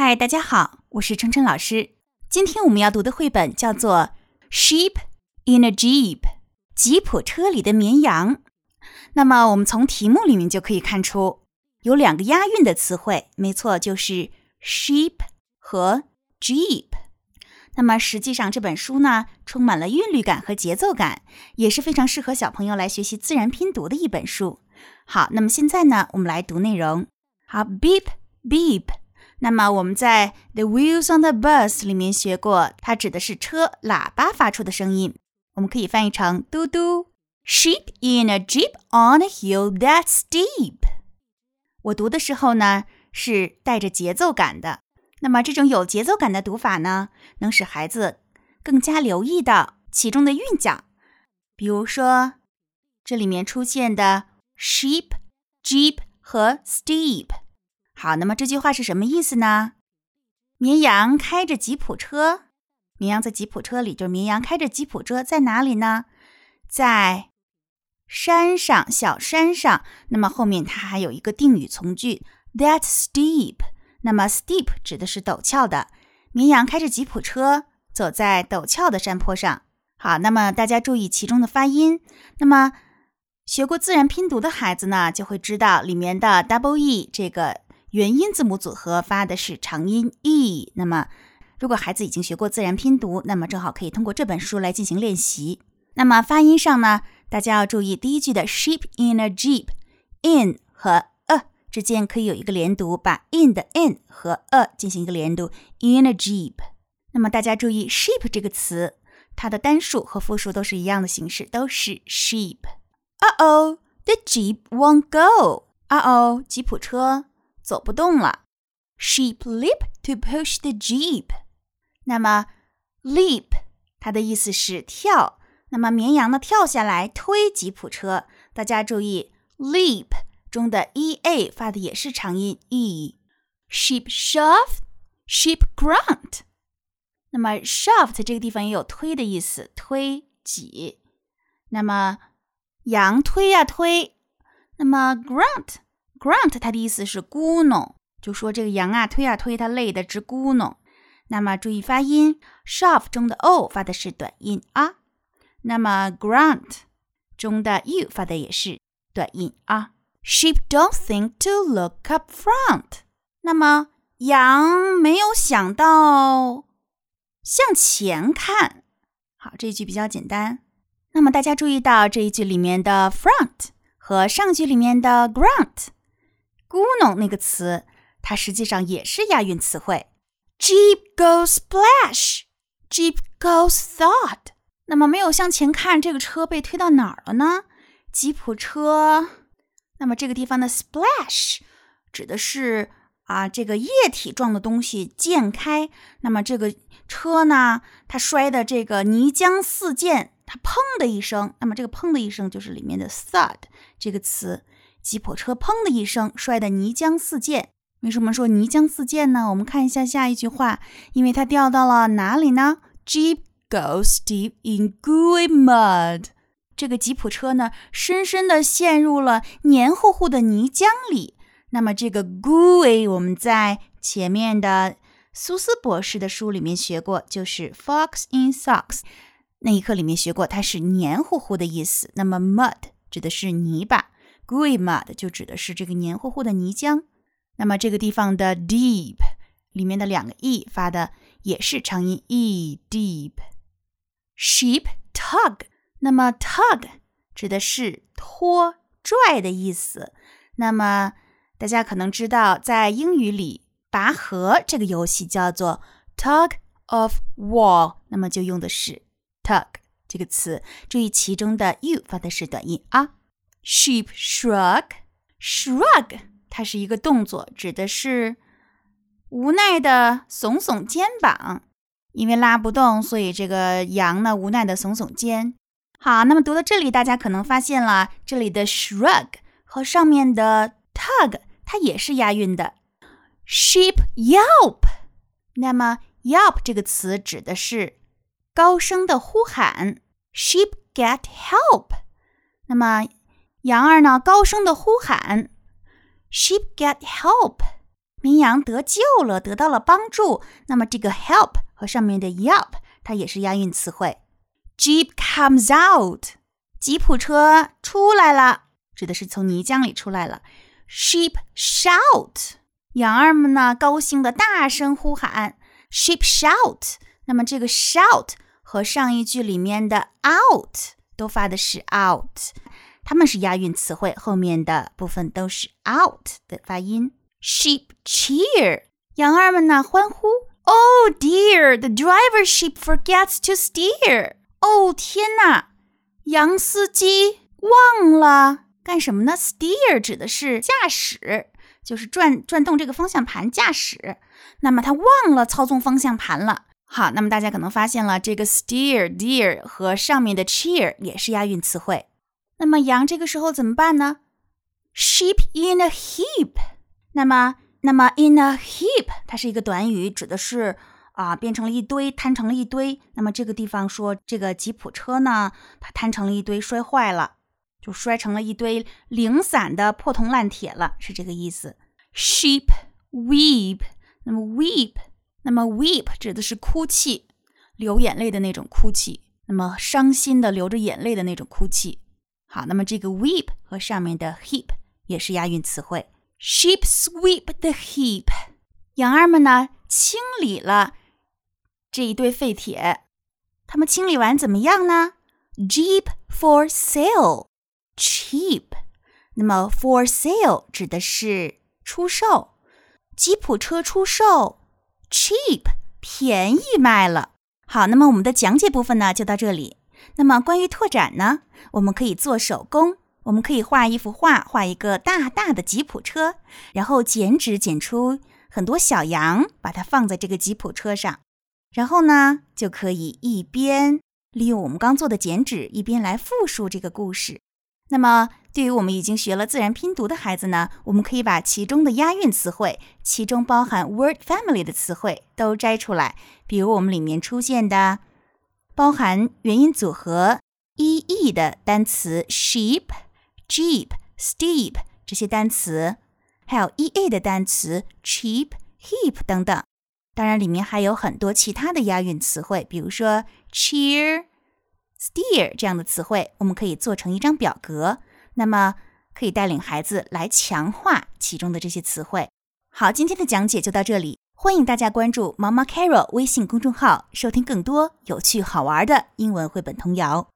嗨，大家好，我是晨晨老师。今天我们要读的绘本叫做《Sheep in a Jeep》吉普车里的绵羊。那么我们从题目里面就可以看出，有两个押韵的词汇，没错，就是 sheep 和 jeep。那么实际上这本书呢，充满了韵律感和节奏感，也是非常适合小朋友来学习自然拼读的一本书。好，那么现在呢，我们来读内容。好，beep beep。那么我们在《The Wheels on the Bus》里面学过，它指的是车喇叭发出的声音。我们可以翻译成嘟嘟。Sheep in a jeep on a hill that's steep。我读的时候呢，是带着节奏感的。那么这种有节奏感的读法呢，能使孩子更加留意到其中的韵脚。比如说，这里面出现的 sheep、jeep 和 steep。好，那么这句话是什么意思呢？绵羊开着吉普车，绵羊在吉普车里，就是绵羊开着吉普车在哪里呢？在山上，小山上。那么后面它还有一个定语从句，That's steep。那么 steep 指的是陡峭的。绵羊开着吉普车走在陡峭的山坡上。好，那么大家注意其中的发音。那么学过自然拼读的孩子呢，就会知道里面的 double e 这个。元音字母组合发的是长音 e。那么，如果孩子已经学过自然拼读，那么正好可以通过这本书来进行练习。那么发音上呢，大家要注意第一句的 sheep in a jeep，in 和 a 之间可以有一个连读，把 in 的 in 和 a 进行一个连读，in a jeep。那么大家注意 sheep 这个词，它的单数和复数都是一样的形式，都是 sheep。Uh oh，the jeep won't go。Uh oh，吉普车。走不动了。Sheep leap to push the jeep。那么，leap 它的意思是跳。那么绵羊呢，跳下来推吉普车。大家注意，leap 中的 e a 发的也是长音 e。Sheep shove, sheep grunt。那么 shove 这个地方也有推的意思，推挤。那么羊推呀推。那么 grunt。Grunt，它的意思是咕哝，就说这个羊啊推啊推，它累得直咕哝。那么注意发音，shove 中的 o 发的是短音啊。那么 grunt 中的 u 发的也是短音啊。Sheep don't think to look up front。那么羊没有想到向前看。好，这一句比较简单。那么大家注意到这一句里面的 front 和上句里面的 grunt。咕哝那个词，它实际上也是押韵词汇。Jeep goes splash, Jeep goes thud。那么没有向前看，这个车被推到哪儿了呢？吉普车。那么这个地方的 splash 指的是啊，这个液体状的东西溅开。那么这个车呢，它摔的这个泥浆四溅，它砰的一声。那么这个砰的一声就是里面的 thud 这个词。吉普车砰的一声摔得泥浆四溅。为什么说泥浆四溅呢？我们看一下下一句话，因为它掉到了哪里呢？Jeep goes deep in gooey mud。这个吉普车呢，深深地陷入了黏糊糊的泥浆里。那么这个 gooey，我们在前面的苏斯博士的书里面学过，就是 fox in socks 那一课里面学过，它是黏糊糊的意思。那么 mud 指的是泥巴。Gooey mud 就指的是这个黏糊糊的泥浆。那么这个地方的 deep 里面的两个 e 发的也是长音 e deep。Sheep tug，那么 tug 指的是拖拽的意思。那么大家可能知道，在英语里拔河这个游戏叫做 tug of war，那么就用的是 tug 这个词。注意其中的 u 发的是短音啊。Sheep shrug, shrug，它是一个动作，指的是无奈的耸耸肩膀。因为拉不动，所以这个羊呢无奈的耸耸肩。好，那么读到这里，大家可能发现了，这里的 shrug 和上面的 tug 它也是押韵的。Sheep yelp，那么 yelp 这个词指的是高声的呼喊。Sheep get help，那么。羊儿呢，高声的呼喊：“Sheep get help！” 绵羊得救了，得到了帮助。那么这个 help 和上面的 yup 它也是押韵词汇。Jeep comes out，吉普车出来了，指的是从泥浆里出来了。Sheep shout，羊儿们呢高兴的大声呼喊。Sheep shout，那么这个 shout 和上一句里面的 out 都发的是 out，它们是押韵词汇，后面的部分都是 out 的发音。Sheep cheer，羊儿们呢欢呼。Oh dear, the driver sheep forgets to steer。哦天哪，羊司机忘了干什么呢？Steer 指的是驾驶，就是转转动这个方向盘驾驶。那么他忘了操纵方向盘了。好，那么大家可能发现了，这个 steer deer 和上面的 cheer 也是押韵词汇。那么羊这个时候怎么办呢？Sheep in a heap。那么，那么 in a heap 它是一个短语，指的是啊变成了一堆，摊成了一堆。那么这个地方说这个吉普车呢，它摊成了一堆，摔坏了，就摔成了一堆零散的破铜烂铁了，是这个意思。Sheep weep。那么 weep，那么 weep 指的是哭泣，流眼泪的那种哭泣，那么伤心的流着眼泪的那种哭泣。好，那么这个 weep 和上面的 heap 也是押韵词汇。Sheep sweep the heap，羊儿们呢清理了这一堆废铁。他们清理完怎么样呢？Jeep for sale，cheap。那么 for sale 指的是出售。吉普车出售，cheap，便宜卖了。好，那么我们的讲解部分呢就到这里。那么关于拓展呢，我们可以做手工，我们可以画一幅画，画一个大大的吉普车，然后剪纸剪出很多小羊，把它放在这个吉普车上，然后呢就可以一边利用我们刚做的剪纸，一边来复述这个故事。那么。对于我们已经学了自然拼读的孩子呢，我们可以把其中的押韵词汇，其中包含 word family 的词汇都摘出来。比如我们里面出现的包含元音组合 e e 的单词 sheep、jeep、steep 这些单词，还有 e a 的单词 cheap、heap 等等。当然，里面还有很多其他的押韵词汇，比如说 cheer、steer 这样的词汇，我们可以做成一张表格。那么可以带领孩子来强化其中的这些词汇。好，今天的讲解就到这里，欢迎大家关注毛毛 Carol 微信公众号，收听更多有趣好玩的英文绘本童谣。